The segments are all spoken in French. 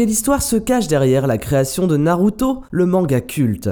Quelle histoire se cache derrière la création de Naruto, le manga culte?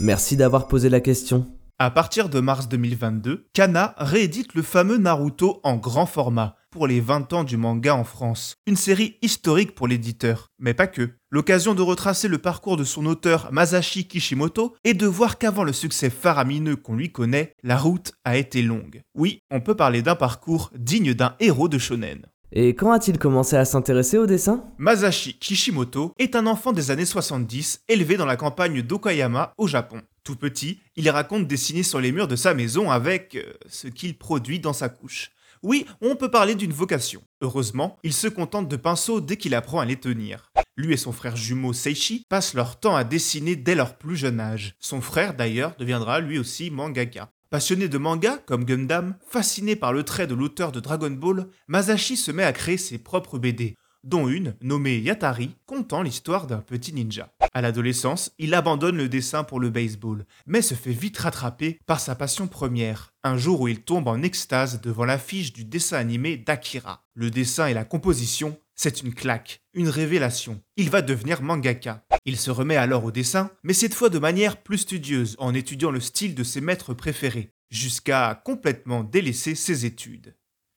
Merci d'avoir posé la question. À partir de mars 2022, Kana réédite le fameux Naruto en grand format pour les 20 ans du manga en France. Une série historique pour l'éditeur, mais pas que. L'occasion de retracer le parcours de son auteur Masashi Kishimoto et de voir qu'avant le succès faramineux qu'on lui connaît, la route a été longue. Oui, on peut parler d'un parcours digne d'un héros de shonen. Et quand a-t-il commencé à s'intéresser au dessin? Masashi Kishimoto est un enfant des années 70 élevé dans la campagne d'Okayama au Japon. Tout petit, il raconte dessiner sur les murs de sa maison avec euh, ce qu'il produit dans sa couche. Oui, on peut parler d'une vocation. Heureusement, il se contente de pinceaux dès qu'il apprend à les tenir. Lui et son frère jumeau Seishi passent leur temps à dessiner dès leur plus jeune âge. Son frère d'ailleurs deviendra lui aussi mangaka. Passionné de manga, comme Gundam, fasciné par le trait de l'auteur de Dragon Ball, Masashi se met à créer ses propres BD, dont une, nommée Yatari, contant l'histoire d'un petit ninja. À l'adolescence, il abandonne le dessin pour le baseball, mais se fait vite rattraper par sa passion première, un jour où il tombe en extase devant l'affiche du dessin animé d'Akira. Le dessin et la composition, c'est une claque, une révélation. Il va devenir mangaka. Il se remet alors au dessin, mais cette fois de manière plus studieuse, en étudiant le style de ses maîtres préférés, jusqu'à complètement délaisser ses études.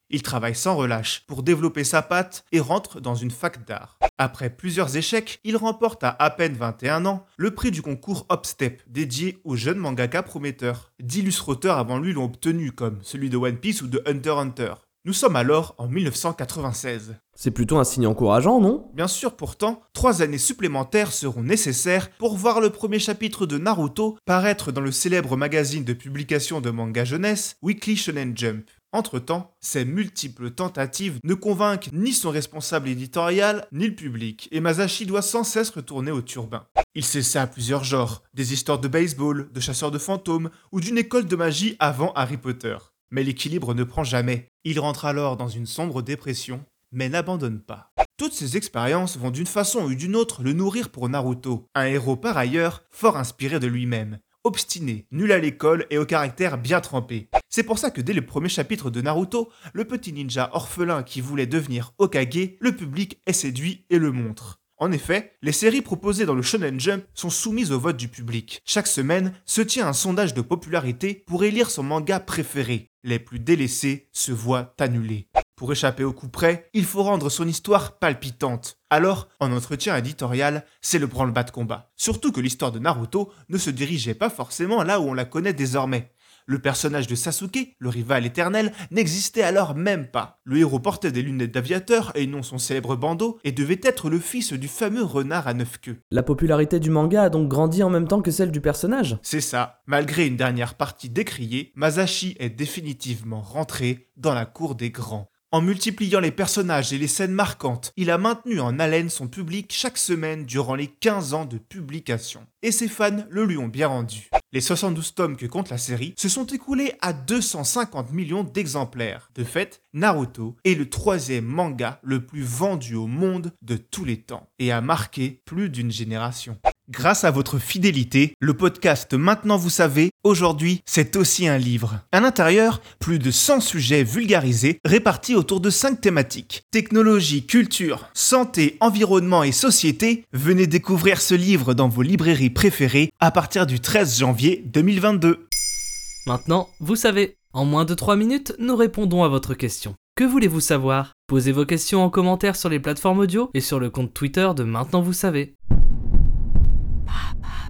Il travaille sans relâche pour développer sa patte et rentre dans une fac d'art. Après plusieurs échecs, il remporte à à peine 21 ans le prix du concours Hopstep, dédié aux jeunes mangaka prometteurs. D'illustres auteurs avant lui l'ont obtenu, comme celui de One Piece ou de Hunter x Hunter. Nous sommes alors en 1996. C'est plutôt un signe encourageant, non? Bien sûr, pourtant, trois années supplémentaires seront nécessaires pour voir le premier chapitre de Naruto paraître dans le célèbre magazine de publication de manga jeunesse Weekly Shonen Jump. Entre-temps, ces multiples tentatives ne convainquent ni son responsable éditorial, ni le public, et Masashi doit sans cesse retourner au turbin. Il s'essaie à plusieurs genres, des histoires de baseball, de chasseurs de fantômes, ou d'une école de magie avant Harry Potter. Mais l'équilibre ne prend jamais. Il rentre alors dans une sombre dépression, mais n'abandonne pas. Toutes ces expériences vont d'une façon ou d'une autre le nourrir pour Naruto, un héros par ailleurs fort inspiré de lui-même, obstiné, nul à l'école et au caractère bien trempé. C'est pour ça que dès le premier chapitre de Naruto, le petit ninja orphelin qui voulait devenir Okage, le public est séduit et le montre. En effet, les séries proposées dans le Shonen Jump sont soumises au vote du public. Chaque semaine se tient un sondage de popularité pour élire son manga préféré. Les plus délaissés se voient annulés. Pour échapper au coup près, il faut rendre son histoire palpitante. Alors, en entretien éditorial, c'est le branle-bas de combat. Surtout que l'histoire de Naruto ne se dirigeait pas forcément là où on la connaît désormais. Le personnage de Sasuke, le rival éternel, n'existait alors même pas. Le héros portait des lunettes d'aviateur et non son célèbre bandeau et devait être le fils du fameux renard à neuf queues. La popularité du manga a donc grandi en même temps que celle du personnage C'est ça. Malgré une dernière partie décriée, Masashi est définitivement rentré dans la cour des grands. En multipliant les personnages et les scènes marquantes, il a maintenu en haleine son public chaque semaine durant les 15 ans de publication. Et ses fans le lui ont bien rendu. Les 72 tomes que compte la série se sont écoulés à 250 millions d'exemplaires. De fait, Naruto est le troisième manga le plus vendu au monde de tous les temps et a marqué plus d'une génération. Grâce à votre fidélité, le podcast Maintenant vous savez, aujourd'hui, c'est aussi un livre. À l'intérieur, plus de 100 sujets vulgarisés répartis autour de 5 thématiques. Technologie, culture, santé, environnement et société. Venez découvrir ce livre dans vos librairies préférées à partir du 13 janvier 2022. Maintenant, vous savez, en moins de 3 minutes, nous répondons à votre question. Que voulez-vous savoir? Posez vos questions en commentaire sur les plateformes audio et sur le compte Twitter de Maintenant vous savez. up.